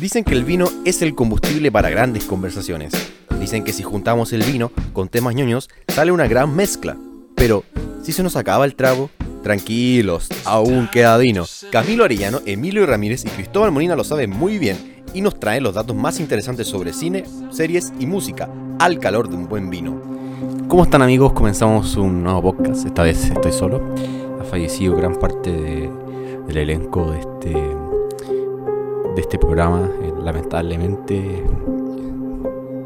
Dicen que el vino es el combustible para grandes conversaciones. Dicen que si juntamos el vino con temas ñoños, sale una gran mezcla. Pero, si se nos acaba el trago, tranquilos, aún queda vino. Camilo Arellano, Emilio Ramírez y Cristóbal Molina lo saben muy bien y nos traen los datos más interesantes sobre cine, series y música, al calor de un buen vino. ¿Cómo están amigos? Comenzamos un nuevo podcast. Esta vez estoy solo. Ha fallecido gran parte del elenco de este de este programa. Eh, lamentablemente,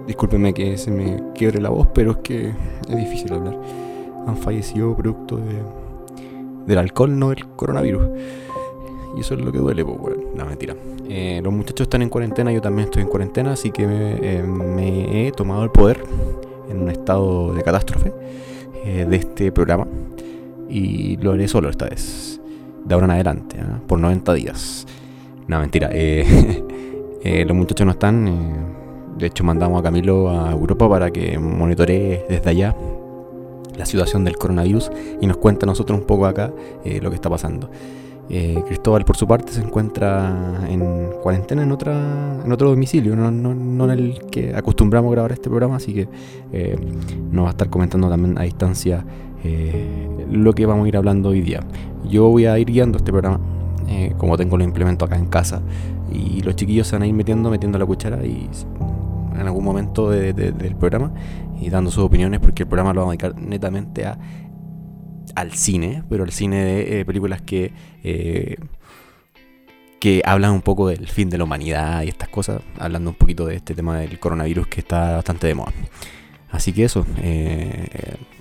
discúlpenme que se me quiebre la voz, pero es que es difícil hablar. Han fallecido producto de, del alcohol, no del coronavirus. Y eso es lo que duele, pues, bueno, no, mentira. Eh, los muchachos están en cuarentena, yo también estoy en cuarentena, así que me, eh, he tomado el poder en un estado de catástrofe de este programa. Y lo haré solo esta vez, de ahora en adelante, ¿ah? por 90 días. No, mentira. Eh, eh, los muchachos no están. Eh, de hecho, mandamos a Camilo a Europa para que monitoree desde allá la situación del coronavirus y nos cuente a nosotros un poco acá lo que está pasando. Cristóbal, por su parte, se encuentra en cuarentena en otra en otro domicilio, no, no, en el que acostumbramos a grabar este programa, así que nos va a estar comentando también a distancia lo que vamos a ir hablando hoy día. Yo voy a ir guiando este programa eh, como tengo los implementos acá en casa. Y los chiquillos se van a ir metiendo, metiendo la cuchara y en algún momento del programa y dando sus opiniones porque el programa lo vamos a dedicar netamente a, al cine, pero al cine de eh, películas que, eh, que hablan un poco del fin de la humanidad y estas cosas, hablando un poquito de este tema del coronavirus que está bastante de moda. Así que eso,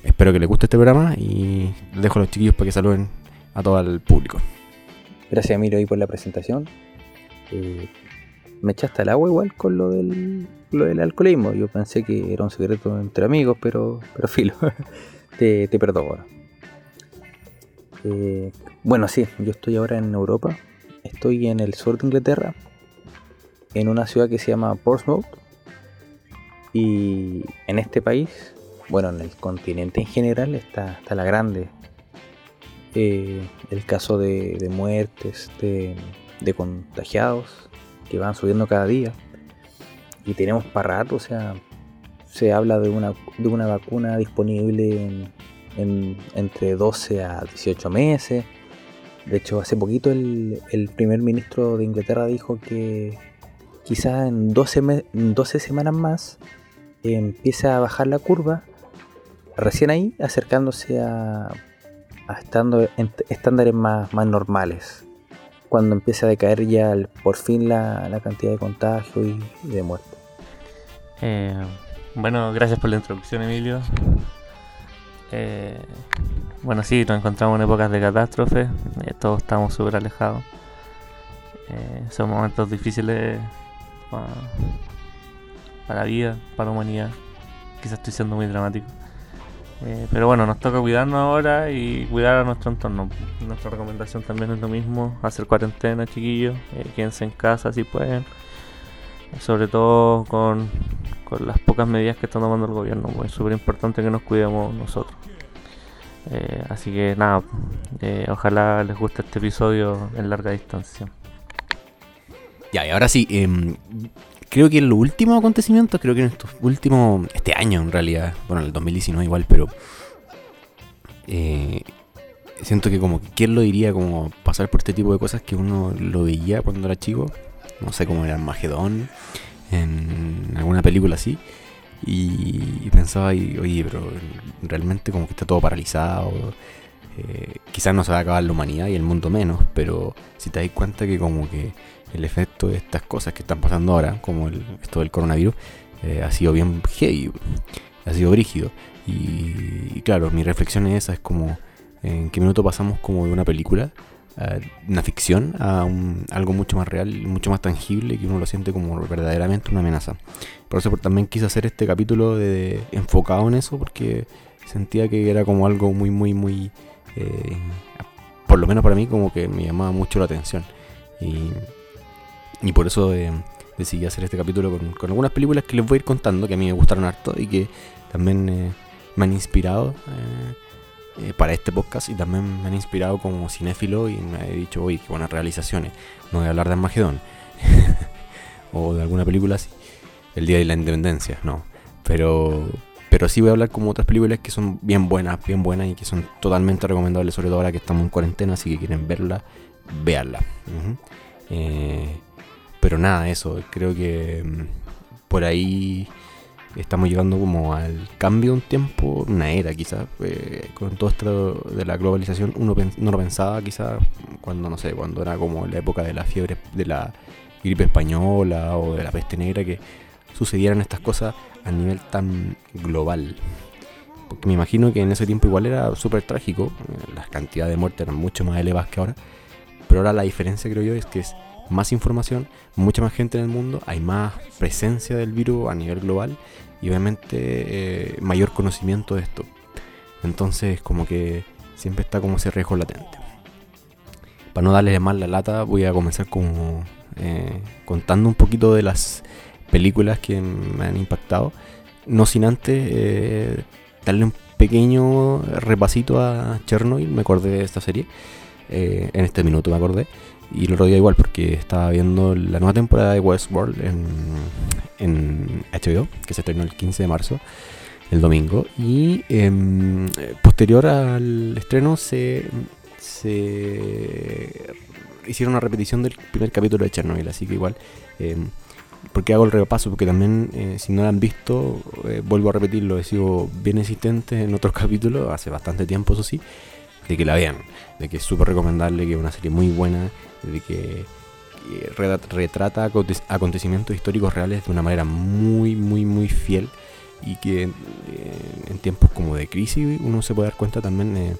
espero que les guste este programa y dejo a los chiquillos para que saluden a todo el público. Gracias Emilio ahí por la presentación. Eh, me echaste al agua igual con lo del, lo del alcoholismo. Yo pensé que era un secreto entre amigos, pero, pero filo, te, te perdono. Eh, bueno, sí, yo estoy ahora en Europa. Estoy en el sur de Inglaterra, en una ciudad que se llama Portsmouth. Y en este país, bueno, en el continente en general, está, está la grande, eh, el caso de, muertes, de, contagiados que van subiendo cada día. Y tenemos para rato, o sea, se habla de una, de una vacuna disponible en, entre 12 a 18 meses. De hecho, hace poquito el, primer ministro de Inglaterra dijo que quizás en 12, 12 semanas más empieza a bajar la curva, recién ahí acercándose a estando en estándares más, más normales. Cuando empieza a decaer ya por fin la, cantidad de contagio y, de muerte. Eh, bueno, gracias por la introducción, Emilio. Eh, bueno, sí, nos encontramos en épocas de catástrofe, eh, todos estamos súper alejados. son momentos difíciles para, para la vida, para la humanidad. Quizás estoy siendo muy dramático. Eh, pero bueno, nos toca cuidarnos ahora y cuidar a nuestro entorno. Nuestra recomendación también es lo mismo, hacer cuarentena, chiquillos, eh, quédense en casa si pueden. Sobre todo con, las pocas medidas que está tomando el gobierno, pues es súper importante que nos cuidemos nosotros. Eh, así que nada, ojalá les guste este episodio en larga distancia. Ya, y ahora sí, em, creo que en los últimos acontecimientos, creo que en estos últimos, este año en realidad, bueno, en el 2019 igual, pero eh, siento que como, ¿quién lo diría? Como pasar por este tipo de cosas que uno lo veía cuando era chico, no sé, como era Magedón, en alguna película así, y, pensaba, y, oye, pero realmente como que está todo paralizado. Eh, quizás no se va a acabar la humanidad y el mundo menos, pero si te das cuenta que como que el efecto de estas cosas que están pasando ahora, como el, esto del coronavirus, eh, ha sido bien heavy, ha sido brígido. Y, claro, mi reflexión es esa, es como en qué minuto pasamos como de una película, una ficción, a un, algo mucho más real, mucho más tangible, que uno lo siente como verdaderamente una amenaza. Por eso también quise hacer este capítulo de, enfocado en eso, porque sentía que era como algo muy, muy, muy... Eh, por lo menos para mí como que me llamaba mucho la atención. Y y por eso eh, decidí hacer este capítulo con, algunas películas que les voy a ir contando, que a mí me gustaron harto y que también eh, me han inspirado eh, para este podcast y también me han inspirado como cinéfilo y me he dicho, uy, qué buenas realizaciones. No voy a hablar de Armagedón. o de alguna película así. El Día de la Independencia, no. Pero, pero sí voy a hablar como otras películas que son bien buenas, bien buenas y que son totalmente recomendables, sobre todo ahora que estamos en cuarentena, así que quieren verla, véanla. Eh, pero nada, eso, creo que mm, por ahí estamos llegando como al cambio de un tiempo, una era quizás, eh, con todo esto de la globalización, uno no lo pensaba quizás cuando, no sé, cuando era como la época de la fiebre, de la gripe española o de la peste negra, que sucedieran estas cosas a nivel tan global. Porque me imagino que en ese tiempo igual era súper trágico, eh, las cantidades de muertes eran mucho más elevadas que ahora, pero ahora la diferencia creo yo es que es más información, mucha más gente en el mundo, hay más presencia del virus a nivel global y obviamente eh, mayor conocimiento de esto. Entonces como que siempre está como ese riesgo latente. Para no darle más la lata voy a comenzar como eh, contando un poquito de las películas que me han impactado. No sin antes eh, darle un pequeño repasito a Chernobyl, me acordé de esta serie. en este minuto me acordé. Y el otro igual, porque estaba viendo la nueva temporada de Westworld en, HBO, que se estrenó el 15 de marzo, el domingo. Y em, posterior al estreno se, se hicieron una repetición del primer capítulo de Chernobyl, así que igual... Eh, porque hago el repaso, porque también eh, si no lo han visto, eh, vuelvo a repetirlo, he sido bien existente en otros capítulos, hace bastante tiempo eso sí, de que la vean, de que es súper recomendable, que es una serie muy buena, de que retrata acontecimientos históricos reales de una manera muy, muy, muy fiel y que eh, en tiempos como de crisis uno se puede dar cuenta también eh,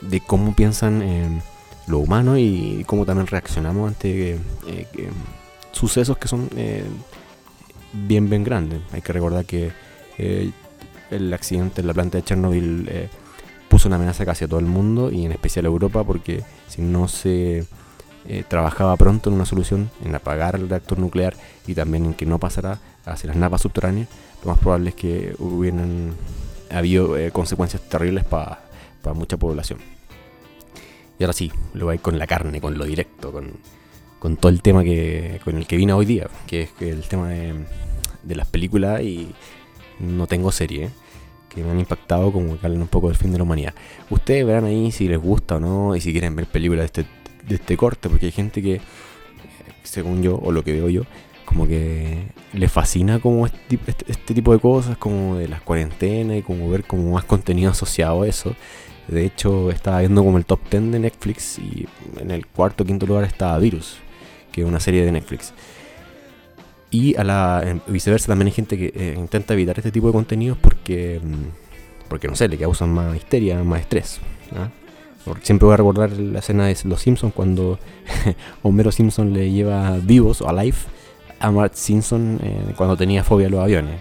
de cómo piensan lo humano y cómo también reaccionamos ante eh, sucesos que son bien, bien grandes. Hay que recordar que el accidente en la planta de Chernobyl puso una amenaza casi a todo el mundo y en especial a Europa porque si no se eh, trabajaba pronto en una solución en apagar el reactor nuclear y también en que no pasara hacia las napas subterráneas, lo más probable es que hubieran habido eh, consecuencias terribles para mucha población. Y ahora sí, lo voy con la carne, con lo directo, con, con, todo el tema que, con el que vine hoy día, que es el tema de, de las películas y no tengo serie. que me han impactado como que hablan un poco del fin de la humanidad. Ustedes verán ahí si les gusta o no y si quieren ver películas de este de este corte, porque hay gente que, según yo, o lo que veo yo, como que le fascina como este, este, este, tipo de cosas, como de las cuarentenas y como ver como más contenido asociado a eso. De hecho, estaba viendo como el top 10 de Netflix y en el cuarto o quinto lugar estaba Virus, que es una serie de Netflix. Y a la viceversa también hay gente que eh, intenta evitar este tipo de contenidos porque, mm, porque no sé, le causan más histeria, más estrés. ¿ah? Siempre voy a recordar la escena de Los Simpsons cuando Homero Simpson le lleva vivos o alive a Mark Simpson eh, cuando tenía fobia a los aviones.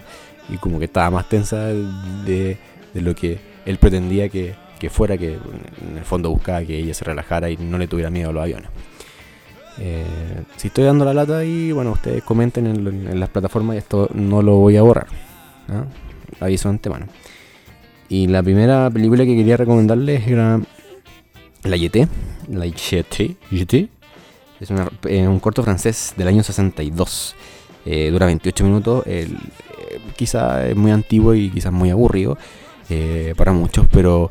Y como que estaba más tensa de, lo que él pretendía que, fuera, que en el fondo buscaba que ella se relajara y no le tuviera miedo a los aviones. Eh, si estoy dando la lata y bueno, ustedes comenten en, las plataformas y esto no lo voy a borrar. ¿ah? Aviso antemano. Y la primera película que quería recomendarles era la Yeté, la Yeté, es eh, un corto francés del año 62. Eh, dura 28 minutos. El, eh, quizá es muy antiguo y quizás muy aburrido para muchos, pero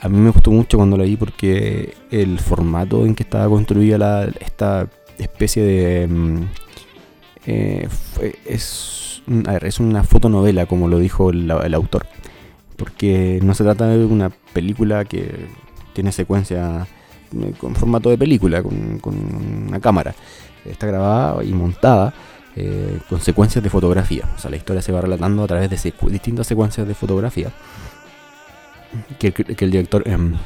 a mí me gustó mucho cuando lo vi porque el formato en que estaba construida esta especie de... Mm, es, a ver, es una fotonovela, como lo dijo el autor. Porque no se trata de una película que tiene secuencia eh, con formato de película, con, una cámara. Está grabada y montada eh, con secuencias de fotografía. O sea, la historia se va relatando a través de distintas secuencias de fotografía que, el director em, eh,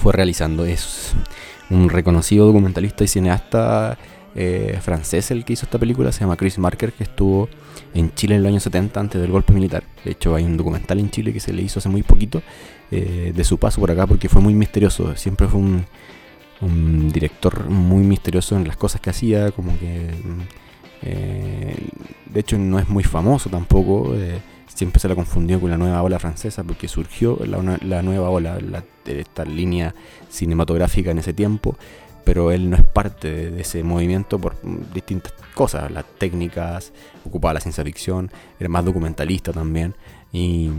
fue realizando. Es un reconocido documentalista y cineasta francés el que hizo esta película, se llama Chris Marker, que estuvo en Chile en el año 70 antes del golpe militar. De hecho, hay un documental en Chile que se le hizo hace muy poquito eh, de su paso por acá porque fue muy misterioso. Siempre fue un, director muy misterioso en las cosas que hacía, como que... Eh, de hecho no es muy famoso tampoco. Eh, siempre se la confundió con la nueva ola francesa porque surgió la, nueva ola, esta línea cinematográfica en ese tiempo. Pero él no es parte de, ese movimiento por distintas cosas, las técnicas, ocupaba la ciencia ficción, era más documentalista también. Y,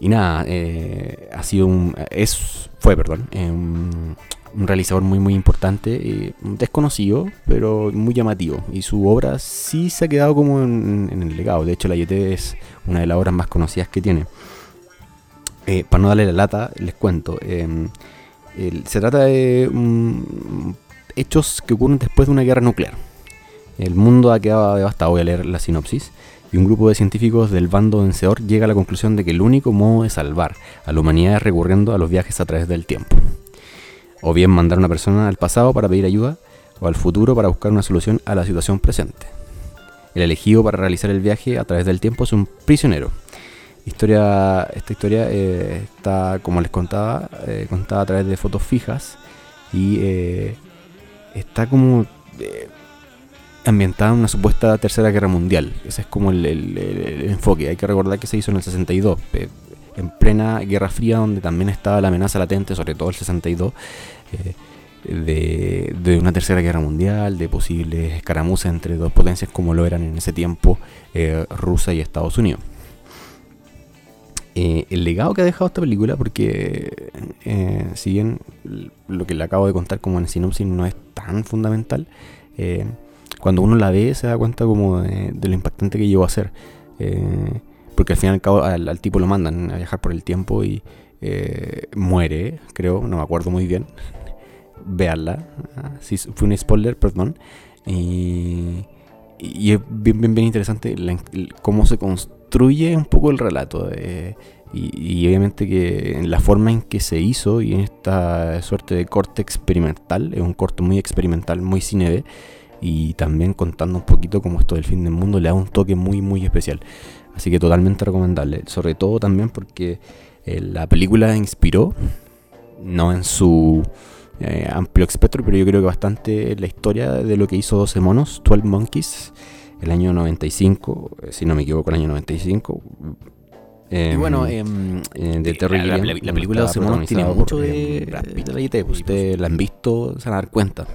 y nada, eh, ha sido un. Es, fue, perdón, eh, un, realizador muy, muy importante, desconocido, pero muy llamativo. Y su obra sí se ha quedado como en, el legado. De hecho, La Yete es una de las obras más conocidas que tiene. Eh, para no darle la lata, les cuento. Em, se trata de hechos que ocurren después de una guerra nuclear. El mundo ha quedado devastado, voy a leer la sinopsis. Y un grupo de científicos del bando vencedor llega a la conclusión de que el único modo de salvar a la humanidad es recurriendo a los viajes a través del tiempo. O bien mandar a una persona al pasado para pedir ayuda, o al futuro para buscar una solución a la situación presente. El elegido para realizar el viaje a través del tiempo es un prisionero, Historia, esta historia eh, está, como les contaba, eh, contada a través de fotos fijas y eh, está como ambientada en una supuesta tercera guerra mundial. Ese es como el, enfoque. Hay que recordar que se hizo en el 62, en plena Guerra Fría, donde también estaba la amenaza latente, sobre todo el 62. De, de, una tercera guerra mundial, de posibles escaramuzas entre dos potencias como lo eran en ese tiempo Rusia y Estados Unidos. Eh, el legado que ha dejado esta película, porque eh, si bien lo que le acabo de contar como en sinopsis no es tan fundamental, eh, cuando uno la ve se da cuenta como de, lo impactante que llegó a ser. porque al fin y al cabo al, tipo lo mandan a viajar por el tiempo y muere, creo, no me acuerdo muy bien. Veanla, ah, fue un spoiler, perdón. Y, es bien, bien interesante cómo se construye construye un poco el relato. Eh, y, obviamente que en la forma en que se hizo y en esta suerte de corte experimental, es un corte muy experimental, muy cine B, y también contando un poquito como esto del fin del mundo le da un toque muy muy especial. Así que totalmente recomendable, sobre todo también porque eh, la película inspiró, no en su eh, amplio espectro, pero yo creo que bastante la historia de lo que hizo 12 monos, 12 Monkeys, el año 95, eh, si no me equivoco, el año 95. y bueno, eh, de Terry la, la, película de monos tiene mucho de, de, la IT. Ustedes la han visto, se van a dar cuenta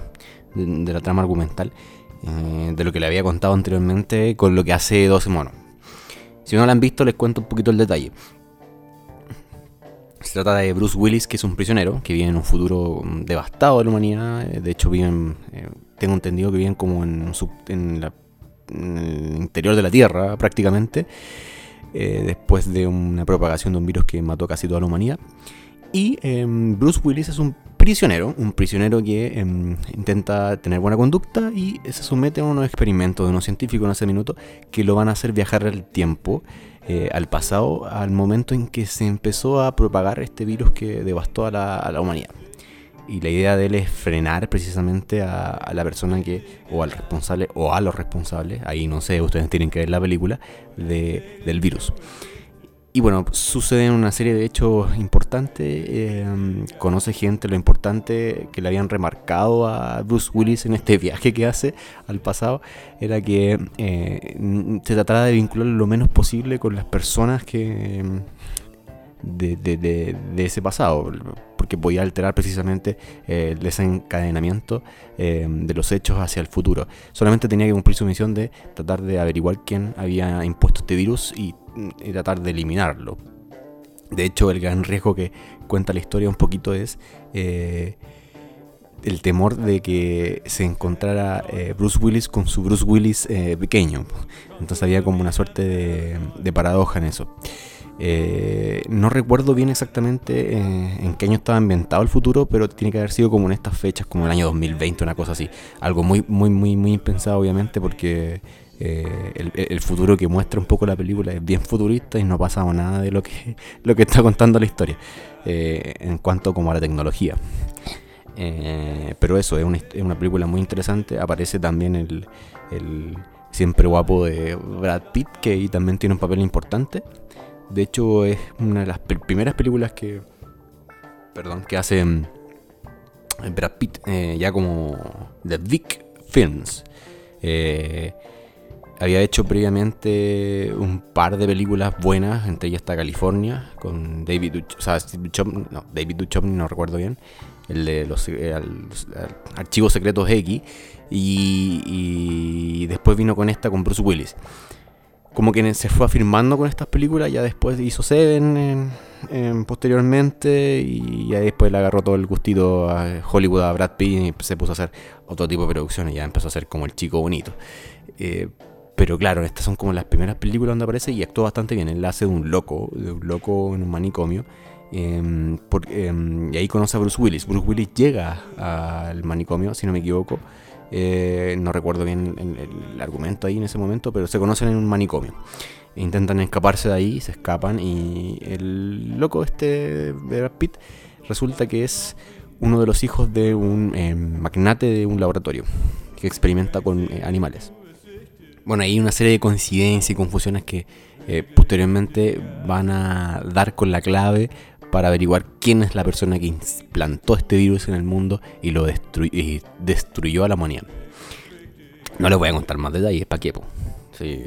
de, la trama argumental, eh, de lo que le había contado anteriormente con lo que hace 12 monos. Si no la han visto, les cuento un poquito el detalle. Se trata de Bruce Willis, que es un prisionero que vive en un futuro devastado de la humanidad. De hecho, viven, tengo entendido que viven como en, en la en el interior de la Tierra prácticamente, eh, después de una propagación de un virus que mató casi toda la humanidad. Y em, Bruce Willis es un prisionero, un prisionero que em, intenta tener buena conducta y se somete a unos experimentos de unos científicos en ese minuto que lo van a hacer viajar al tiempo, eh, al pasado, al momento en que se empezó a propagar este virus que devastó a la humanidad y la idea de él es frenar precisamente a, la persona que, o al responsable, o a los responsables, ahí no sé, ustedes tienen que ver la película, de, del virus. Y bueno, suceden una serie de hechos importantes, em, conoce gente, lo importante que le habían remarcado a Bruce Willis en este viaje que hace al pasado, era que eh, se trataba de vincular lo menos posible con las personas que... Em, de, de, de ese pasado porque voy a alterar precisamente eh, el desencadenamiento eh, de los hechos hacia el futuro. Solamente tenía que cumplir su misión de tratar de averiguar quién había impuesto este virus y, tratar de eliminarlo. De hecho, el gran riesgo que cuenta la historia un poquito es eh, el temor de que se encontrara Bruce Willis con su Bruce Willis pequeño. Entonces había como una suerte de paradoja en eso. Eh, no recuerdo bien exactamente eh, en qué año estaba inventado el futuro, pero tiene que haber sido como en estas fechas, como el año 2020, una cosa así. Algo muy, muy, muy, muy impensado, obviamente, porque eh, el, futuro que muestra un poco la película es bien futurista y no pasa nada de lo que, lo que está contando la historia en cuanto como a la tecnología. pero eso, es una, es una, película muy interesante. Aparece también el, el siempre guapo de Brad Pitt, que también tiene un papel importante. De hecho, es una de las primeras películas que. Perdón, que hace mm, Brad Pitt, eh, ya como The Vic Films. Eh, había hecho previamente un par de películas buenas, entre ellas está California, con David Duchovny, no, David Duchovny, no recuerdo bien, el de los, eh, Archivos Secretos X, y, y después vino con esta con Bruce Willis. Como que se fue afirmando con estas películas, ya después hizo Seven en- en- posteriormente, y ya después le agarró todo el gustito a Hollywood, a Brad Pitt, y se puso a hacer otro tipo de producciones, ya empezó a ser como el chico bonito. Eh, pero claro, estas son como las primeras películas donde aparece y actúa bastante bien. Él hace de un loco, de un loco en un manicomio. em, em, y ahí conoce a Bruce Willis. Bruce Willis llega al manicomio, si no me equivoco. Eh, no recuerdo bien el, argumento ahí en ese momento, pero se conocen en un manicomio. Intentan escaparse de ahí, se escapan y el loco este de Brad Pitt resulta que es uno de los hijos de un em, magnate de un laboratorio que experimenta con eh, animales. Bueno, hay una serie de coincidencias y confusiones que eh, posteriormente van a dar con la clave para averiguar quién es la persona que implantó este virus en el mundo y lo destru- y destruyó a la humanidad. No les voy a contar más detalles, ¿para qué? Si,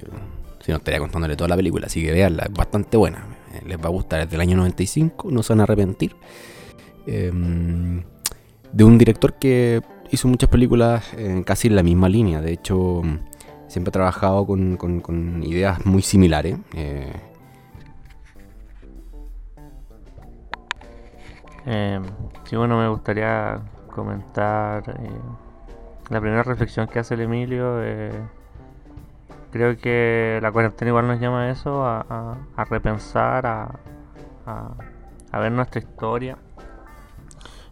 si no estaría contándole toda la película, así que veanla, es bastante buena. eh, Les va a gustar, es del año 95, no se van a arrepentir. Em, de un director que hizo muchas películas eh, casi en la misma línea, de hecho siempre ha trabajado con, con- con ideas muy similares. eh, Eh, sí, bueno, me gustaría comentar eh, la primera reflexión que hace el Emilio. eh, creo que la cuarentena igual nos llama a eso, a, repensar, a, a- a ver nuestra historia.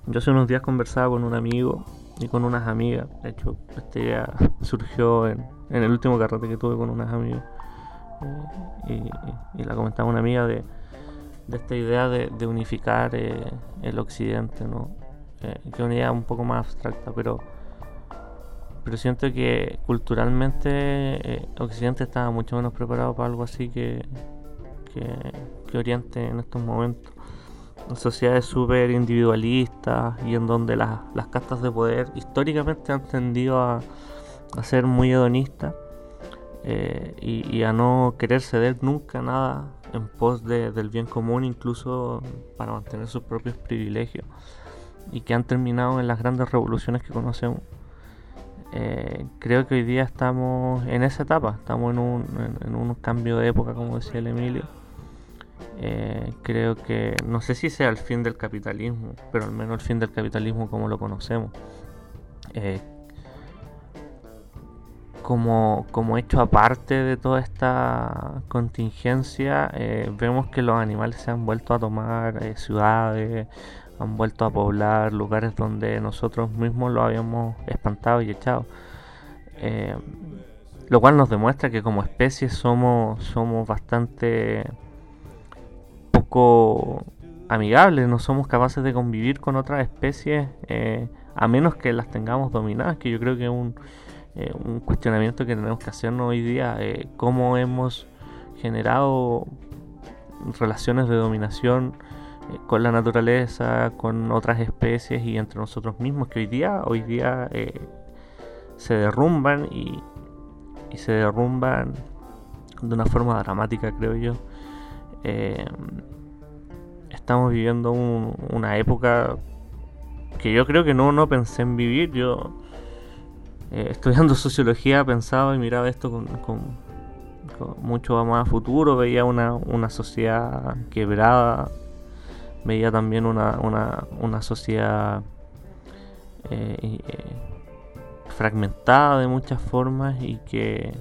Yo hace unos días conversaba con un amigo y con unas amigas. De hecho, esta idea surgió en, en el último carrete que tuve con unas amigas. eh, y, y- y la comentaba una amiga de, de esta idea de, unificar eh, el occidente, ¿no? Eh, que es una idea un poco más abstracta, pero, pero siento que culturalmente eh, Occidente estaba mucho menos preparado para algo así que, que, Oriente en estos momentos. En sociedades súper individualistas y en donde las, las castas de poder históricamente han tendido a, a ser muy hedonistas y, y a no querer ceder nunca nada en pos de- del bien común, incluso para mantener sus propios privilegios, y que han terminado en las grandes revoluciones que conocemos. Eh, creo que hoy día estamos en esa etapa, estamos en un, en, un cambio de época, como decía el Emilio. Eh, creo que, no sé si sea el fin del capitalismo, pero al menos el fin del capitalismo como lo conocemos. Eh, como, como hecho aparte de toda esta contingencia, eh, vemos que los animales se han vuelto a tomar eh, ciudades, han vuelto a poblar lugares donde nosotros mismos lo habíamos espantado y echado. Eh, lo cual nos demuestra que como especie somos, somos bastante poco amigables, no somos capaces de convivir con otras especies a menos que las tengamos dominadas, que yo creo que es un, eh, un cuestionamiento que tenemos que hacernos hoy día, eh, cómo hemos generado relaciones de dominación eh, con la naturaleza, con otras especies y entre nosotros mismos, que hoy día, hoy día eh, se derrumban y, y se derrumban de una forma dramática, creo yo. Estamos viviendo un- una época que yo creo que no, no pensé en vivir. Yo, eh, estudiando sociología, pensaba y miraba esto con, mucho más a futuro. Veía una, una sociedad quebrada, veía también una, una, una sociedad eh, eh, fragmentada de muchas formas y que,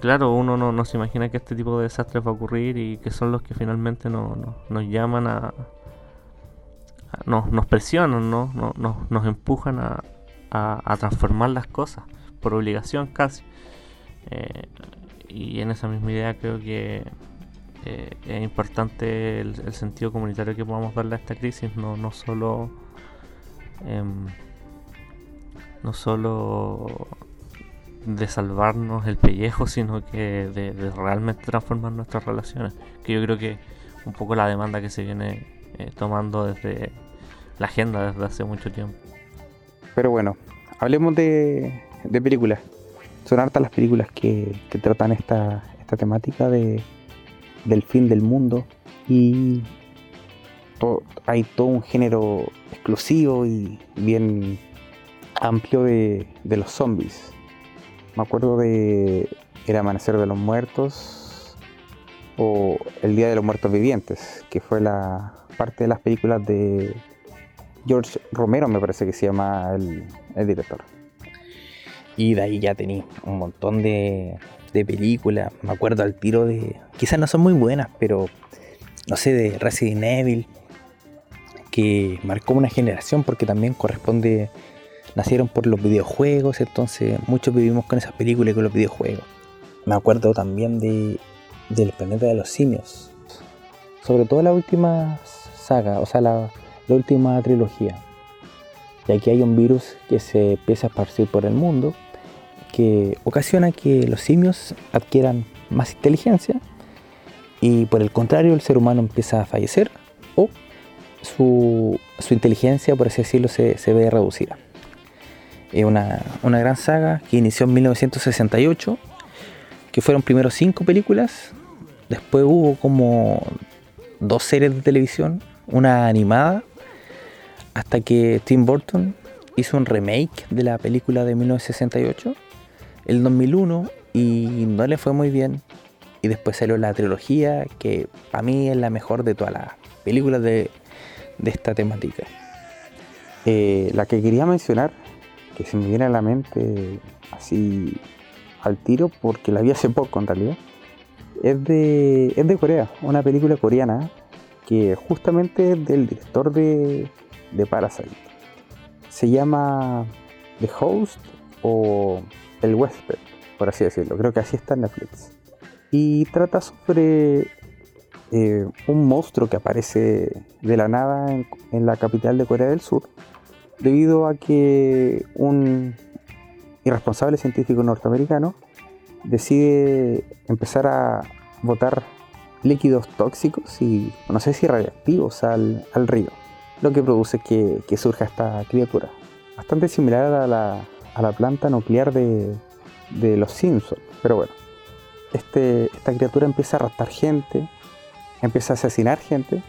claro, uno no, se imagina que este tipo de desastres va a ocurrir y que son los que finalmente no- no- nos llaman a... nos, nos presionan, ¿no? No- nos, nos empujan a, a- transformar las cosas, por obligación casi. Eh, y en esa misma idea creo que eh, es importante el, sentido comunitario que podamos darle a esta crisis, no, no solo... em, no solo de salvarnos el pellejo, sino que de, de realmente transformar nuestras relaciones. Que yo creo que un poco la demanda que se viene eh, tomando desde la agenda desde hace mucho tiempo. Pero bueno, hablemos de, películas. son hartas las películas que, tratan esta, temática de, del fin del mundo y hay todo un género exclusivo y bien amplio de, de los zombies. Me acuerdo de El Amanecer de los Muertos o El Día de los Muertos Vivientes, que fue la parte de las películas de George Romero, me parece que se llama el, el director. Y de ahí ya tenía un montón de, de películas. Me acuerdo al tiro de. Quizás no son muy buenas, pero no sé, de Resident Evil, que marcó una generación porque también corresponde. Nacieron por los videojuegos, entonces muchos vivimos con esas películas y con los videojuegos. Me acuerdo también de del planeta de los simios. Sobre todo la última saga, o sea, la, la última trilogía. Y aquí hay un virus que se empieza a esparcir por el mundo que ocasiona que los simios adquieran más inteligencia y por el contrario el ser humano empieza a fallecer o su, inteligencia, por así decirlo, se, ve reducida. Es una, una, gran saga que inició en 1968, que fueron primero cinco películas, después hubo como dos series de televisión, una animada, hasta que Tim Burton hizo un remake de la película de 1968 el 2001 y no le fue muy bien. Y después salió la trilogía, que para mí es la mejor de todas las películas de, esta temática. Eh, la que quería mencionar, que se me viene a la mente así al tiro, porque la vi hace poco en realidad, es de, es de Corea, una película coreana que justamente es del director de, de Parasite. Se llama The Host o el huésped, por así decirlo. Creo que así está en Netflix. Y trata sobre eh, un monstruo que aparece de la nada en, la capital de Corea del Sur, debido a que un irresponsable científico norteamericano decide empezar a botar líquidos tóxicos y no sé si radiactivos al, río, lo que produce que, surja esta criatura. Bastante similar a la, a la planta nuclear de, los Simpsons. Pero bueno, este, esta criatura empieza a raptar gente, empieza a asesinar gente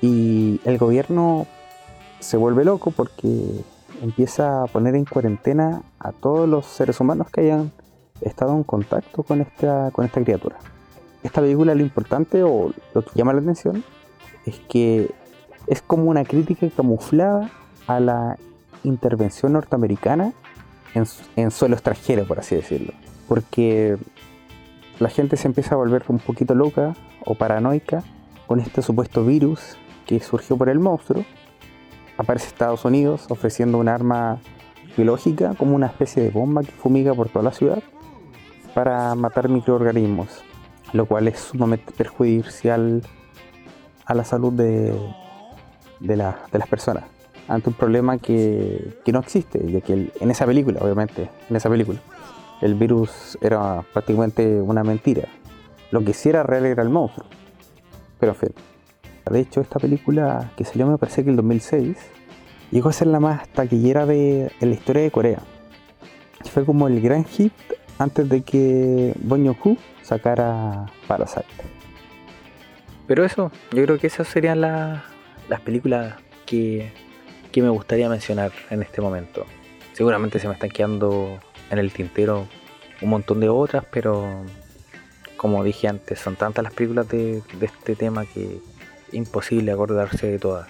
y el gobierno se vuelve loco porque empieza a poner en cuarentena a todos los seres humanos que hayan estado en contacto con esta, con esta criatura. Esta película lo importante o lo que llama la atención es que es como una crítica camuflada a la intervención norteamericana en, suelo extranjero, por así decirlo. Porque la gente se empieza a volver un poquito loca o paranoica con este supuesto virus que surgió por el monstruo. Aparece Estados Unidos ofreciendo un arma biológica como una especie de bomba que fumiga por toda la ciudad para matar microorganismos, lo cual es sumamente perjudicial a la salud de, de las personas ante un problema que, no existe, ya que en esa película, obviamente, en esa película, el virus era prácticamente una mentira. Lo que sí era real era el monstruo. Pero en fin. De hecho, esta película que salió me parece que el 2006 llegó a ser la más taquillera de, en la historia de Corea. Fue como el gran hit antes de que Bong Joon-ho sacara Parasite. Pero eso, yo creo que esas serían las películas que que me gustaría mencionar en este momento. Seguramente se me están quedando en el tintero un montón de otras, pero como dije antes, son tantas las películas de, este tema que imposible acordarse de todas.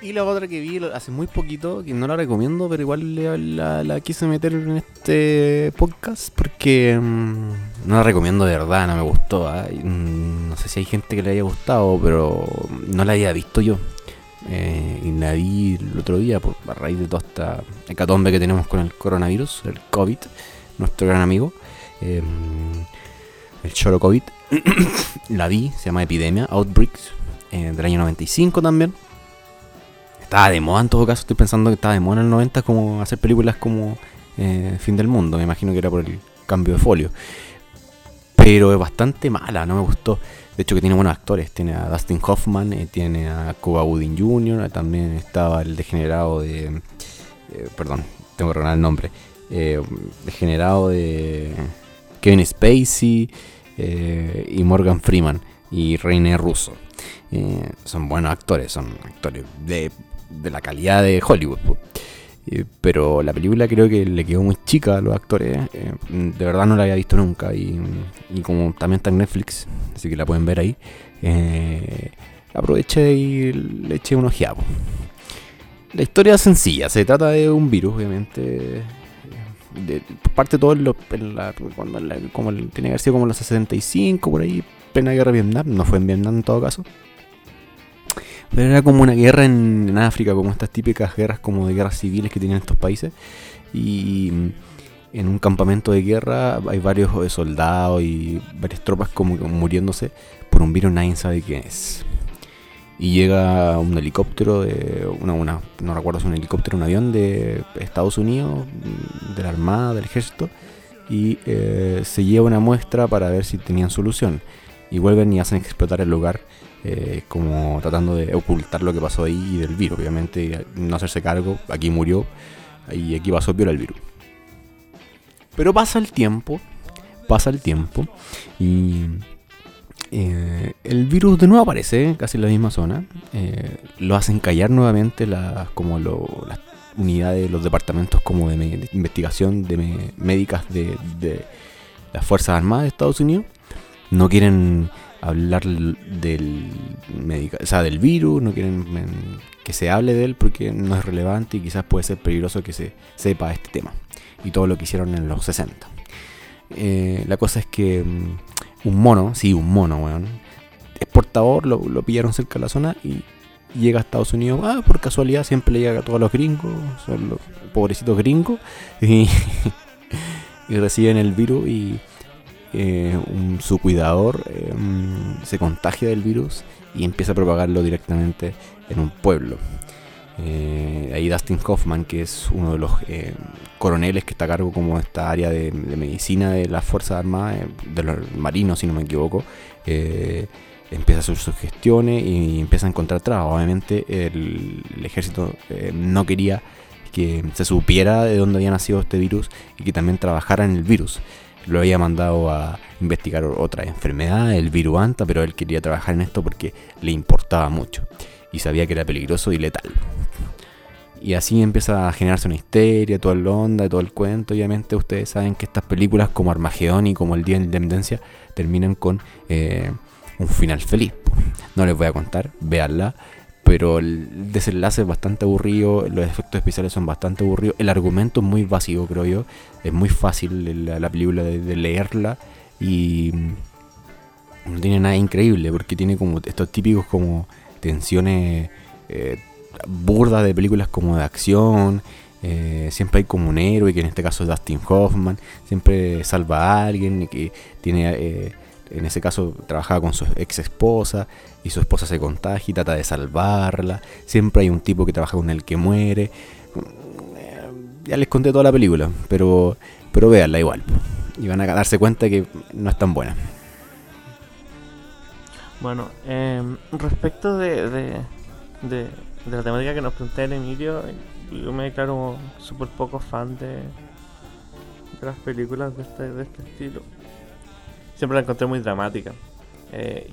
Y la otra que vi hace muy poquito, que no la recomiendo, pero igual la, quise meter en este podcast porque mm, no la recomiendo de verdad, no me gustó. ¿ah? Mm, no sé si hay gente que le haya gustado, pero no la haya visto yo. Eh, y la vi el otro día por, a raíz de toda esta hecatombe que tenemos con el coronavirus, el COVID, nuestro gran amigo, em, el choro COVID. la vi, se llama Epidemia, Outbreaks, eh, del año 95 también. Estaba de moda en todo caso, estoy pensando que estaba de moda en el 90 como hacer películas como eh, Fin del Mundo, me imagino que era por el cambio de folio. Pero es bastante mala, no me gustó. De hecho que tiene buenos actores, tiene a Dustin Hoffman, eh, tiene a Cuba Wooding Jr., también estaba el degenerado de... Eh, perdón, tengo que el nombre. eh, generado de Kevin Spacey eh, y Morgan Freeman y Reine Russo. Eh, son buenos actores, son actores de, de la calidad de Hollywood. pero la película creo que le quedó muy chica a los actores. eh, de verdad no la había visto nunca. Y, como también está en Netflix, así que la pueden ver ahí. eh, aproveché y le eché un ojeado. La historia es sencilla, se trata de un virus, obviamente. eh, de- parte todo en, la, cuando la- como tiene que haber sido como en los 65, por ahí, plena guerra Vietnam. No fue en Vietnam en todo caso. Pero era como una guerra en, África, como estas típicas guerras como de guerras civiles que tienen estos países. Y mm, en un campamento de guerra hay varios eh, soldados y varias tropas como muriéndose por un virus nadie sabe qué es. Y llega un helicóptero de una, no recuerdo si un helicóptero un avión de Estados Unidos, mm, de la Armada, del Ejército, y eh, se lleva una muestra para ver si tenían solución. Y vuelven y hacen explotar el lugar eh, como tratando de ocultar lo que pasó ahí y del virus. Obviamente no hacerse cargo, aquí murió y aquí pasó peor el virus. Pero pasa el tiempo, pasa el tiempo y eh, el virus de nuevo aparece casi en la misma zona. eh, lo hacen callar nuevamente las como las unidades, los departamentos como de, investigación de médicas de, de las Fuerzas Armadas de Estados Unidos. No quieren hablar del o sea, del virus, no quieren que se hable de él porque no es relevante y quizás puede ser peligroso que se sepa este tema. Y todo lo que hicieron en los 60. Eh, la cosa es que mm, un mono, sí, un mono, weón, es portador, lo, lo pillaron cerca de la zona y llega a Estados Unidos. Ah, por casualidad siempre le llega a todos los gringos, son los pobrecitos gringos, y, y reciben el virus y eh, un- su cuidador eh, se contagia del virus y empieza a propagarlo directamente en un pueblo. Eh, ahí Dustin Hoffman, que es uno de los eh, coroneles que está a cargo como esta área de, de medicina de las Fuerzas Armadas, eh, de los marinos si no me equivoco, eh, empieza a hacer sus gestiones y empieza a encontrar trabajo. Obviamente el, el ejército no quería que se supiera de dónde había nacido este virus y que también trabajara en el virus. Lo había mandado a investigar otra enfermedad, el virus anta, pero él quería trabajar en esto porque le importaba mucho y sabía que era peligroso y letal. Y así empieza a generarse una histeria, toda la onda, todo el cuento. Obviamente ustedes saben que estas películas como Armagedón y como El Día de la Independencia terminan con eh, un final feliz. No les voy a contar, véanla. Pero el desenlace es bastante aburrido, los efectos especiales son bastante aburridos, el argumento es muy básico, creo yo. Es muy fácil la, la película de, leerla y no tiene nada increíble porque tiene como estos típicos como tensiones eh, burdas de películas como de acción. eh, siempre hay como un héroe, que en este caso es Dustin Hoffman. Siempre salva a alguien y que tiene, eh, en ese caso, trabajaba con su ex esposa y su esposa se contagia y trata de salvarla. Siempre hay un tipo que trabaja con el que muere. Eh, Ya les conté toda la película, pero, pero véanla igual. Y van a darse cuenta que no es tan buena. Bueno, em, respecto de, de, la temática que nos plantea el Emilio, yo me declaro súper poco fan de, de las películas de este, de este estilo. Siempre la encontré muy dramática. eh,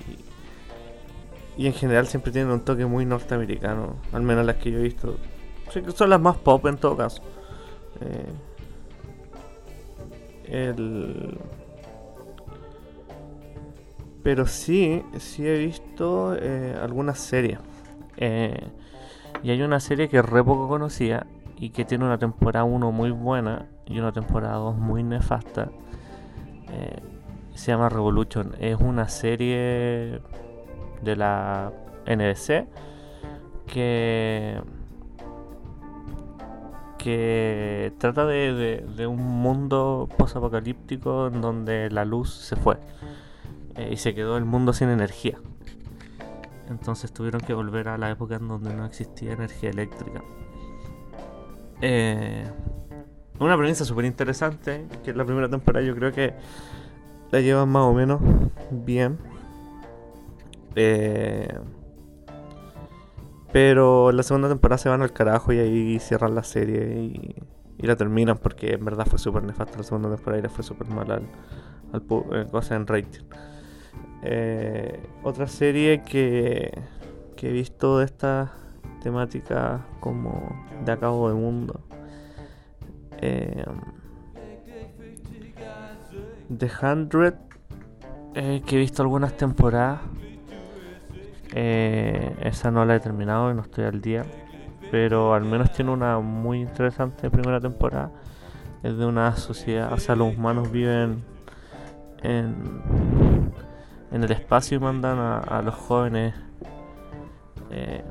y, en general siempre tienen un toque muy norteamericano, al menos las que yo he visto. Sí que son las más pop en todo caso. Eh, el... Pero sí, sí he visto eh, algunas series. Y hay una serie que re poco conocida y que tiene una temporada 1 muy buena y una temporada 2 muy nefasta. Se llama Revolution. Es una serie de la NBC que que trata de, de- de un mundo posapocalíptico en donde la luz se fue eh, y se quedó el mundo sin energía. Entonces tuvieron que volver a la época en donde no existía energía eléctrica. Eh, una premisa súper interesante, que la primera temporada yo creo que la llevan más o menos bien. Eh, pero la segunda temporada se van al carajo y ahí cierran la serie y, la terminan porque en verdad fue súper nefasta la segunda temporada y le fue súper mal al, al eh, cosa en rating. Eh, otra serie que, que he visto de esta temática como de acabo de mundo. Eh, The Hundred, que he visto algunas temporadas. esa no la he terminado y no estoy al día pero al menos tiene una muy interesante primera temporada. Es de una sociedad, o sea, los humanos viven en, en el espacio y mandan a, los jóvenes. Eh,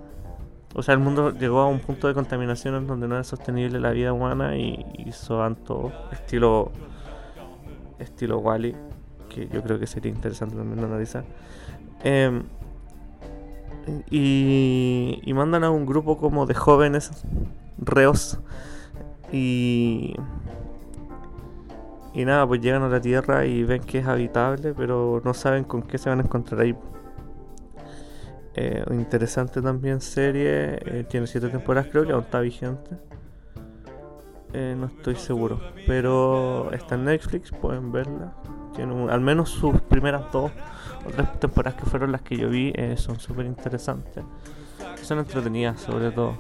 o sea, el mundo llegó a un punto de contaminación en donde no es sostenible la vida humana y hizo todo estilo estilo Wally, que yo creo que sería interesante también analizar. Eh, y, mandan a un grupo como de jóvenes reos y y nada, pues llegan a la Tierra y ven que es habitable, pero no saben con qué se van a encontrar ahí. Eh, interesante también serie, eh, tiene siete temporadas creo que aún está vigente. Eh, no estoy seguro, pero está en Netflix, pueden verla. Tiene al menos sus primeras dos otras temporadas que fueron las que yo vi eh, son súper interesantes. Son entretenidas, sobre todo.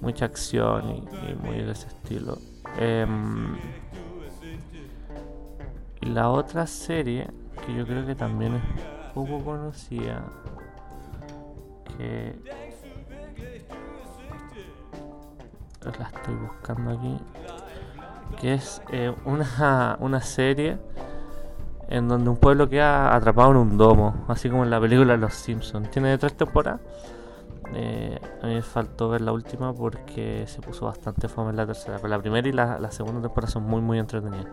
Mucha acción y, muy de ese estilo. Em, y la otra serie, que yo creo que también es poco conocida, que la estoy buscando aquí, que es eh, una, una serie en donde un pueblo queda atrapado en un domo, así como en la película Los Simpsons. Tiene tres temporadas. Eh, a mí me faltó ver la última porque se puso bastante fome en la tercera. Pero la primera y la, segunda temporada son muy, muy entretenidas.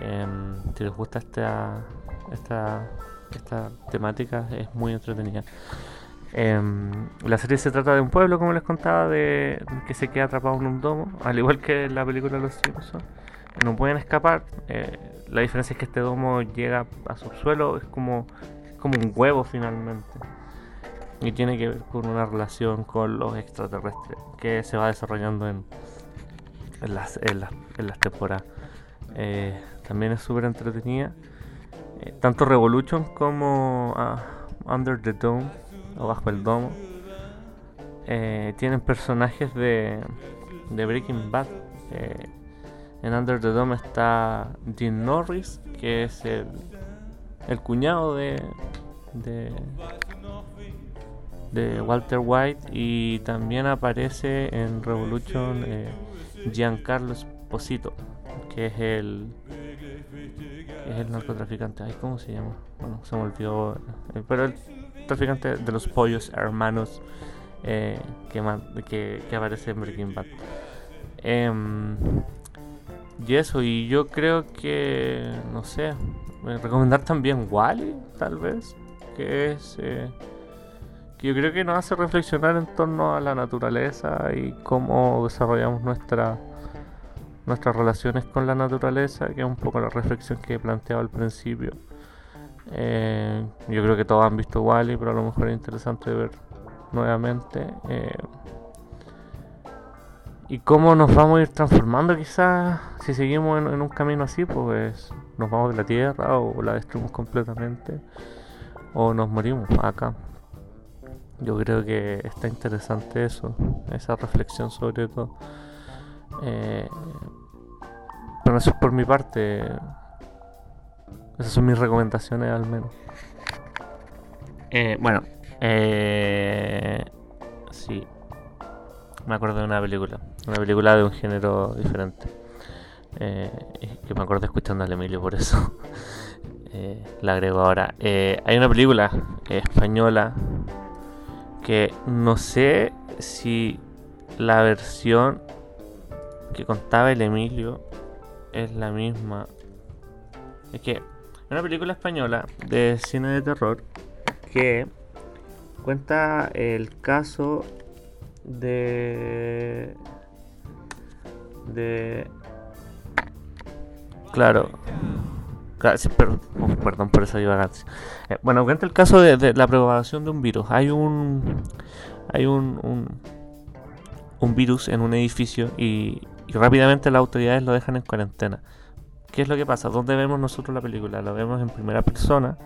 Em, si les gusta esta, esta, esta temática, es muy entretenida. Em, la serie se trata de un pueblo, como les contaba, de que se queda atrapado en un domo, al igual que en la película Los Simpsons. No pueden escapar. Eh, la diferencia es que este domo llega a subsuelo, es como, como un huevo finalmente. Y tiene que ver con una relación con los extraterrestres que se va desarrollando en, en, las, en, las, temporadas. Eh, también es súper entretenida. Eh, tanto Revolution como ah, Under the Dome o Bajo el Domo eh, tienen personajes de, de Breaking Bad. En Under the Dome está Dean Norris, que es el, el cuñado de, de, de, Walter White. Y también aparece en Revolution eh, Giancarlo Esposito, que es el, es el narcotraficante. Ay, ¿Cómo se llama? Bueno, se me olvidó. Eh, pero el traficante de los pollos hermanos eh, que, que, que, aparece en Breaking Bad. Em, y eso, y yo creo que, no sé, recomendar también Wally, tal vez, que es... Eh, que yo creo que nos hace reflexionar en torno a la naturaleza y cómo desarrollamos nuestra, nuestras relaciones con la naturaleza, que es un poco la reflexión que he planteado al principio. Eh, yo creo que todos han visto Wally, pero a lo mejor es interesante ver nuevamente. Eh, y cómo nos vamos a ir transformando quizás si seguimos en, un camino así, pues nos vamos de la Tierra o la destruimos completamente o nos morimos acá. Yo creo que está interesante eso, esa reflexión sobre todo. Eh, pero eso es por mi parte. Esas son mis recomendaciones al menos. Eh, bueno, eh, sí, me acuerdo de una película. Una película de un género diferente. Eh, que me acuerdo escuchando al Emilio por eso. eh, la agrego ahora. Eh, hay una película española que no sé si la versión que contaba el Emilio es la misma. Es que una película española de cine de terror que cuenta el caso de de claro, perdón por esa divagancia eh, bueno cuenta el caso de, la propagación de un virus hay un hay un, un, virus en un edificio y rápidamente las autoridades lo dejan en cuarentena. ¿Qué es lo que pasa? ¿Dónde vemos nosotros la película? La vemos en primera persona,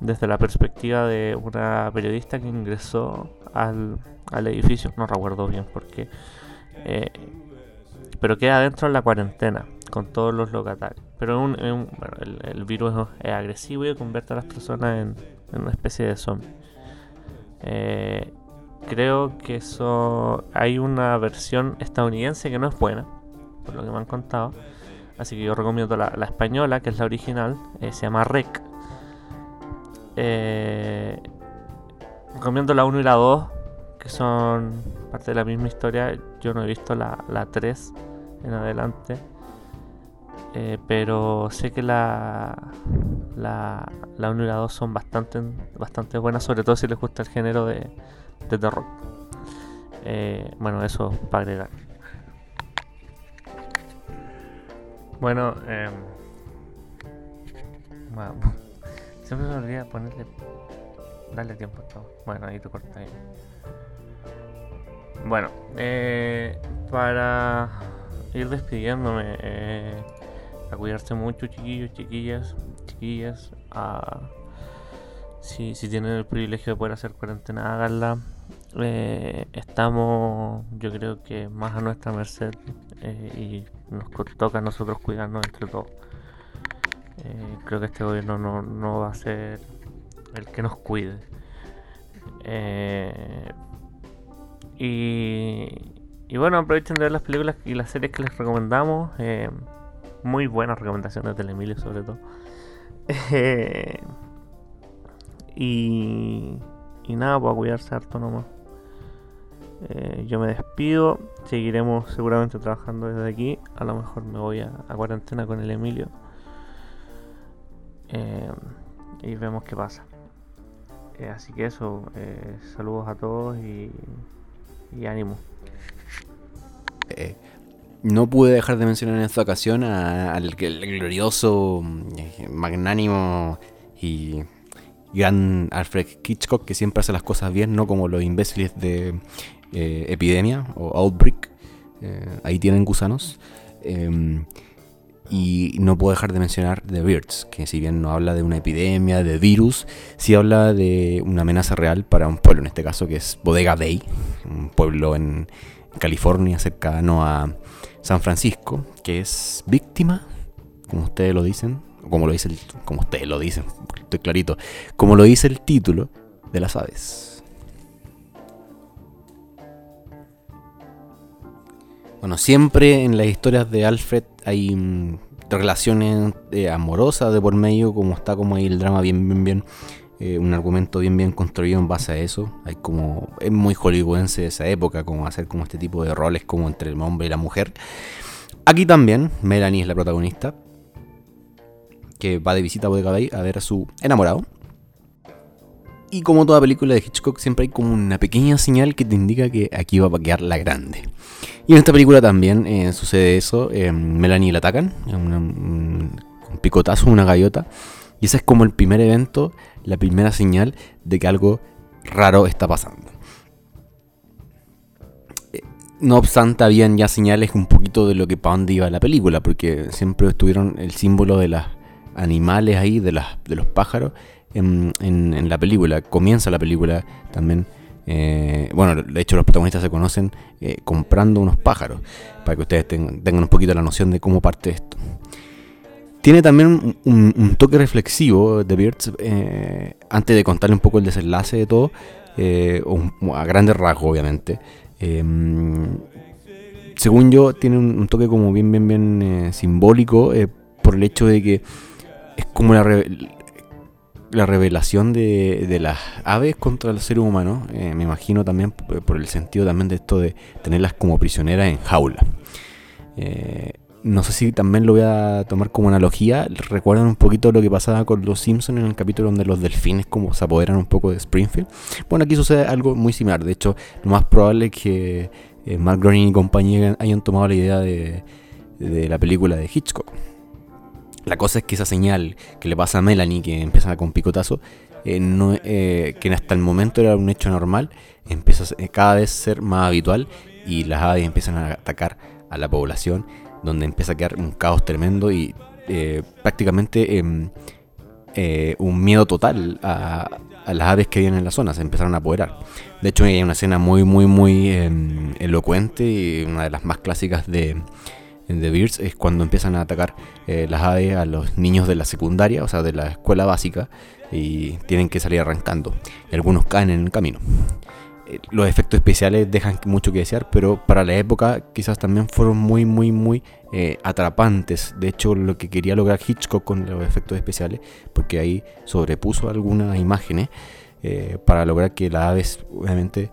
desde la perspectiva de una periodista que ingresó al, edificio, no recuerdo bien por qué, eh, pero queda dentro de la cuarentena con todos los locatarios. Pero el, virus es agresivo y convierte a las personas en, una especie de zombie. Eh, creo que eso hay una versión estadounidense que no es buena, por lo que me han contado. Así que yo recomiendo la, española, que es la original, eh, se llama Rec. Eh, recomiendo la 1 y la 2, que son parte de la misma historia. Yo no he visto la, la 3 en adelante. Eh, pero sé que la, la, la 1 y la 2 son bastante, bastante buenas, sobre todo si les gusta el género de, terror. Bueno, eso para agregar. Bueno, eh, siempre me olvida ponerle, darle tiempo a todo. Bueno, ahí te corta. Bueno, eh, para ir despidiéndome, eh, a cuidarse mucho, chiquillos, chiquillas, chiquillas. A, si, si tienen el privilegio de poder hacer cuarentena, háganla. Eh, estamos, yo creo que más a nuestra merced eh, y nos toca a nosotros cuidarnos entre todos. Eh, creo que este gobierno no, no, va a ser el que nos cuide. y, y bueno, aprovechen de ver las películas y las series que les recomendamos. muy buenas recomendaciones del Emilio sobre todo. y, y nada, pues a cuidarse harto nomás. Eh, yo me despido. Seguiremos seguramente trabajando desde aquí. A lo mejor me voy a, cuarentena con el Emilio. Eh, y vemos qué pasa. Eh, así que eso. saludos a todos y, y ánimo. no pude dejar de mencionar en esta ocasión al glorioso, magnánimo y gran Alfred Hitchcock que siempre hace las cosas bien, no como los imbéciles de eh, epidemia o Outbreak. Eh, ahí tienen gusanos. Em, y no puedo dejar de mencionar The Birds, que si bien no habla de una epidemia, de virus, sí habla de una amenaza real para un pueblo, en este caso que es Bodega Bay, un pueblo en California cercano a San Francisco, que es víctima, como ustedes lo dicen, como lo dice como ustedes lo dicen, estoy clarito, como lo dice el título de las aves. Bueno, siempre en las historias de Alfred hay mm, relaciones eh, amorosas de por medio, como está como ahí el drama bien, bien, bien. Eh, un argumento bien, bien construido en base a eso. Hay como. Es muy hollywoodense de esa época, como hacer como este tipo de roles como entre el hombre y la mujer. Aquí también, Melanie es la protagonista. Que va de visita a Bodega a ver a su enamorado. Y como toda película de Hitchcock, siempre hay como una pequeña señal que te indica que aquí va a quedar la grande. Y en esta película también eh, sucede eso. Eh, Melanie la atacan, un, picotazo, una gaviota. Y ese es como el primer evento, la primera señal de que algo raro está pasando. Eh, no obstante, habían ya señales un poquito de lo que para dónde iba la película, porque siempre estuvieron el símbolo de los animales ahí, de, las, de los pájaros, en, la película. Comienza la película también eh, bueno, de hecho los protagonistas se conocen eh, comprando unos pájaros, para que ustedes tengan, un poquito la noción de cómo parte esto. Tiene también un, toque reflexivo de Birds, eh, antes de contarle un poco el desenlace de todo, a grandes rasgos obviamente. según yo, tiene un, toque como bien, bien, bien simbólico por el hecho de que es como la, la revelación de, las aves contra el ser humano, eh, me imagino también por el sentido también de esto de tenerlas como prisioneras en jaula. Eh, no sé si también lo voy a tomar como analogía. Recuerdan un poquito lo que pasaba con los Simpsons en el capítulo donde los delfines como se apoderan un poco de Springfield. Bueno, aquí sucede algo muy similar. De hecho, lo más probable es que eh, Mark Groening y compañía hayan tomado la idea de, de la película de Hitchcock. La cosa es que esa señal que le pasa a Melanie, que empieza con picotazo, eh, eh, que hasta el momento era un hecho normal, empieza a cada vez ser más habitual y las aves empiezan a atacar a la población, donde empieza a quedar un caos tremendo y eh, prácticamente em, un miedo total a, las aves que viven en la zona, se empezaron a apoderar. De hecho, hay una escena muy, muy, muy em, elocuente y una de las más clásicas de, The Birds es cuando empiezan a atacar eh, las aves a los niños de la secundaria, o sea, de la escuela básica, y tienen que salir arrancando. Y algunos caen en el camino. Eh, los efectos especiales dejan mucho que desear, pero para la época quizás también fueron muy, muy, muy eh, atrapantes. De hecho, lo que quería lograr Hitchcock con los efectos especiales, porque ahí sobrepuso algunas imágenes para lograr que las aves, obviamente,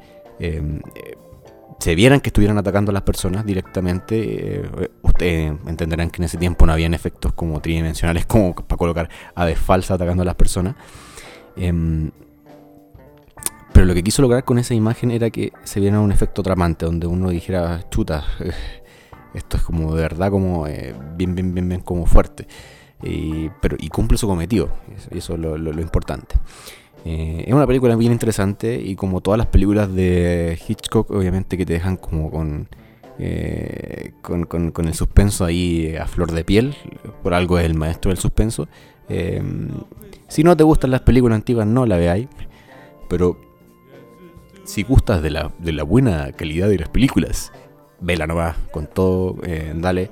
se vieran que estuvieran atacando a las personas directamente. Ustedes entenderán que en ese tiempo no habían efectos como tridimensionales como para colocar aves falsas atacando a las personas. Em, pero lo que quiso lograr con esa imagen era que se viera un efecto tramante, donde uno dijera, chuta, esto es como de verdad, como eh, bien, bien, bien, bien, como fuerte. Y, pero, y cumple su cometido, y eso es lo, importante. Eh, es una película bien interesante y como todas las películas de Hitchcock, obviamente que te dejan como con, eh, con, con, el suspenso ahí a flor de piel, por algo es el maestro del suspenso. si no te gustan las películas antiguas, no la veáis, pero si gustas de la, de la buena calidad de las películas, vela nomás, con todo, eh, dale.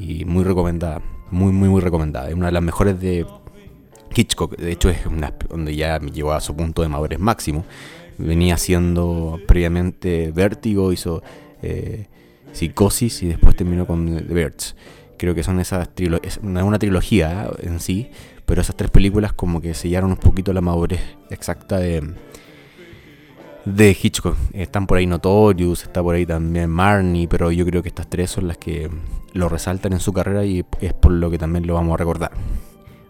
Y muy recomendada, muy, muy, muy recomendada. Es una de las mejores de Hitchcock. De hecho, es una donde ya llegó a su punto de madurez máximo. Venía haciendo previamente Vértigo, hizo eh, Psicosis y después terminó con The Birds. Creo que son esas trilogías, una, trilogía en sí, pero esas tres películas como que sellaron un poquito la madurez exacta de, de Hitchcock. Están por ahí Notorious, está por ahí también Marnie, pero yo creo que estas tres son las que lo resaltan en su carrera y es por lo que también lo vamos a recordar.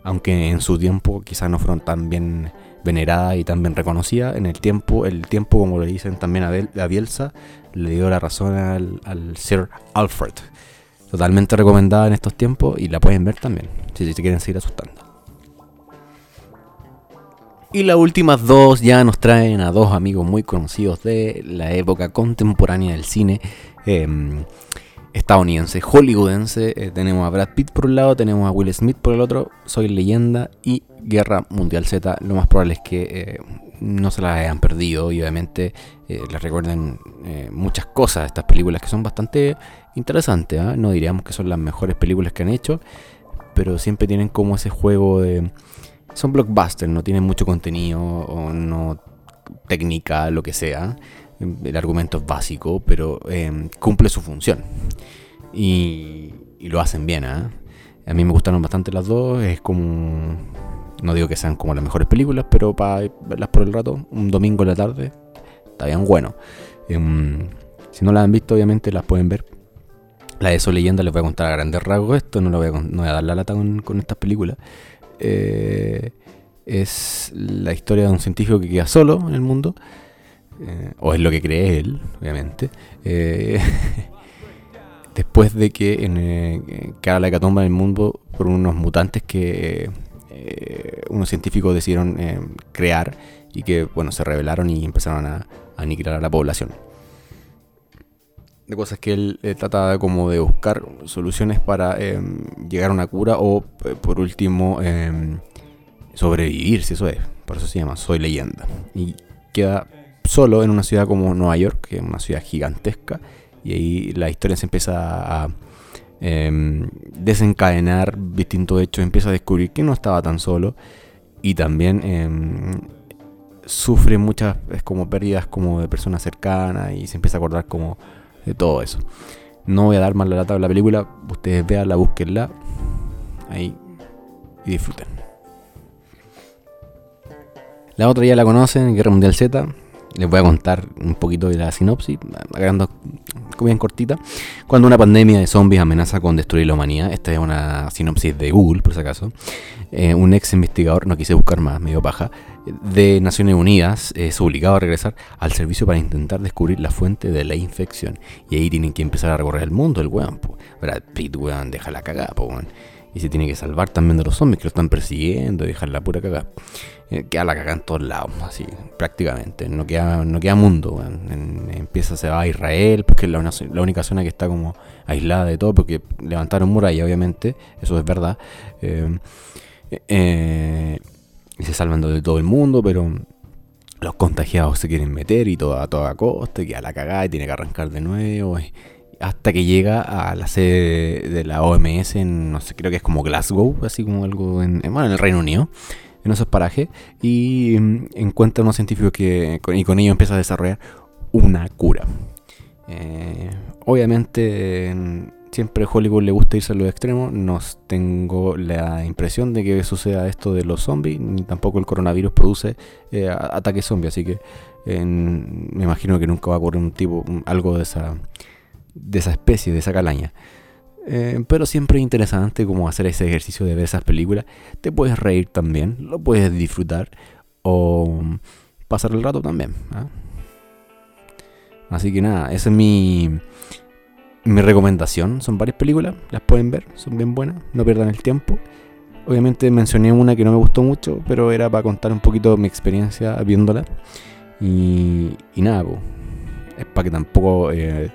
Aunque en su tiempo quizás no fueron tan bien veneradas y tan bien reconocidas, en el tiempo, el tiempo como le dicen también a, Bielsa, le dio la razón al, Sir Alfred. Totalmente recomendada en estos tiempos y la pueden ver también, si se quieren seguir asustando. Y las últimas dos ya nos traen a dos amigos muy conocidos de la época contemporánea del cine em, estadounidense, hollywoodense. Eh, tenemos a Brad Pitt por un lado, tenemos a Will Smith por el otro, Soy Leyenda y Guerra Mundial Z. Lo más probable es que eh, no se las hayan perdido y obviamente eh, les recuerden muchas cosas de estas películas que son bastante interesantes. ¿ah? No diríamos que son las mejores películas que han hecho, pero siempre tienen como ese juego de son blockbusters, no tienen mucho contenido o no técnica, lo que sea. El argumento es básico, pero cumple su función. Y, lo hacen bien, ¿eh? A mí me gustaron bastante las dos. Es como. No digo que sean como las mejores películas, pero para verlas por el rato, un domingo en la tarde, está bien bueno. Em, si no las han visto, obviamente las pueden ver. La de Eso Leyenda les voy a contar a grandes rasgos esto, no, lo voy, a, no dar la lata con, con estas películas. Eh, es la historia de un científico que queda solo en el mundo, eh, o es lo que cree él, obviamente, eh, después de que en, cada la hecatomba en el mundo por unos mutantes que unos científicos decidieron crear y que bueno se rebelaron y empezaron a, aniquilar a la población de cosas que él trata como de buscar soluciones para llegar a una cura o por último sobrevivir, si eso es. Por eso se llama Soy leyenda. Y queda solo en una ciudad como Nueva York, que es una ciudad gigantesca. Y ahí la historia se empieza a em, desencadenar distintos hechos. Empieza a descubrir que no estaba tan solo. Y también em, sufre muchas como pérdidas como de personas cercanas. Y se empieza a acordar como de todo eso. No voy a dar más la lata de la película. Ustedes veanla, búsquenla. Ahí y disfruten. La otra ya la conocen, Guerra Mundial Z. Les voy a contar un poquito de la sinopsis, agarrando bien cortita. Cuando una pandemia de zombies amenaza con destruir la humanidad, esta es una sinopsis de Google, por si acaso, eh, un ex investigador, no quise buscar más, medio paja, de Naciones Unidas es obligado a regresar al servicio para intentar descubrir la fuente de la infección. Y ahí tienen que empezar a recorrer el mundo, el weón. Brad Pitt, weón, deja la cagada, weón. Y se tiene que salvar también de los zombies que lo están persiguiendo y dejar la pura cagada. Eh, queda la cagada en todos lados, así, prácticamente. No queda, no queda mundo, empieza, se va a Israel, porque es la, única zona que está como aislada de todo, porque levantaron muralla, obviamente, eso es verdad. Eh, eh, y se salvan de todo el mundo, pero los contagiados se quieren meter y todo a toda costa, queda la cagada y tiene que arrancar de nuevo. Hasta que llega a la sede de la OMS en, no sé, creo que es como Glasgow, así como algo en, en el Reino Unido en esos parajes y mm, encuentra unos científicos que y con ellos empieza a desarrollar una cura. Eh, obviamente siempre a Hollywood le gusta irse a los extremos, no tengo la impresión de que suceda esto de los zombies, ni tampoco el coronavirus produce eh, ataques zombies, así que me imagino que nunca va a ocurrir un tipo, algo de esa, de esa especie, de esa calaña. Eh, pero siempre es interesante como hacer ese ejercicio de ver esas películas. Te puedes reír también, lo puedes disfrutar o pasar el rato también. ¿ah? Así que nada, esa es mi, mi recomendación. Son varias películas, las pueden ver, son bien buenas, no pierdan el tiempo. Obviamente mencioné una que no me gustó mucho, pero era para contar un poquito mi experiencia viéndola. Y, nada, es para que tampoco... Eh,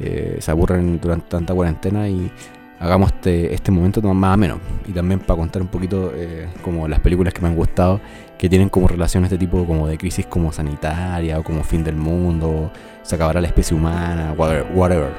eh, se aburren durante tanta cuarentena y hagamos este, este momento más o menos. Y también para contar un poquito eh, como las películas que me han gustado, que tienen como relación este tipo como de crisis como sanitaria o como fin del mundo, se acabará la especie humana, whatever.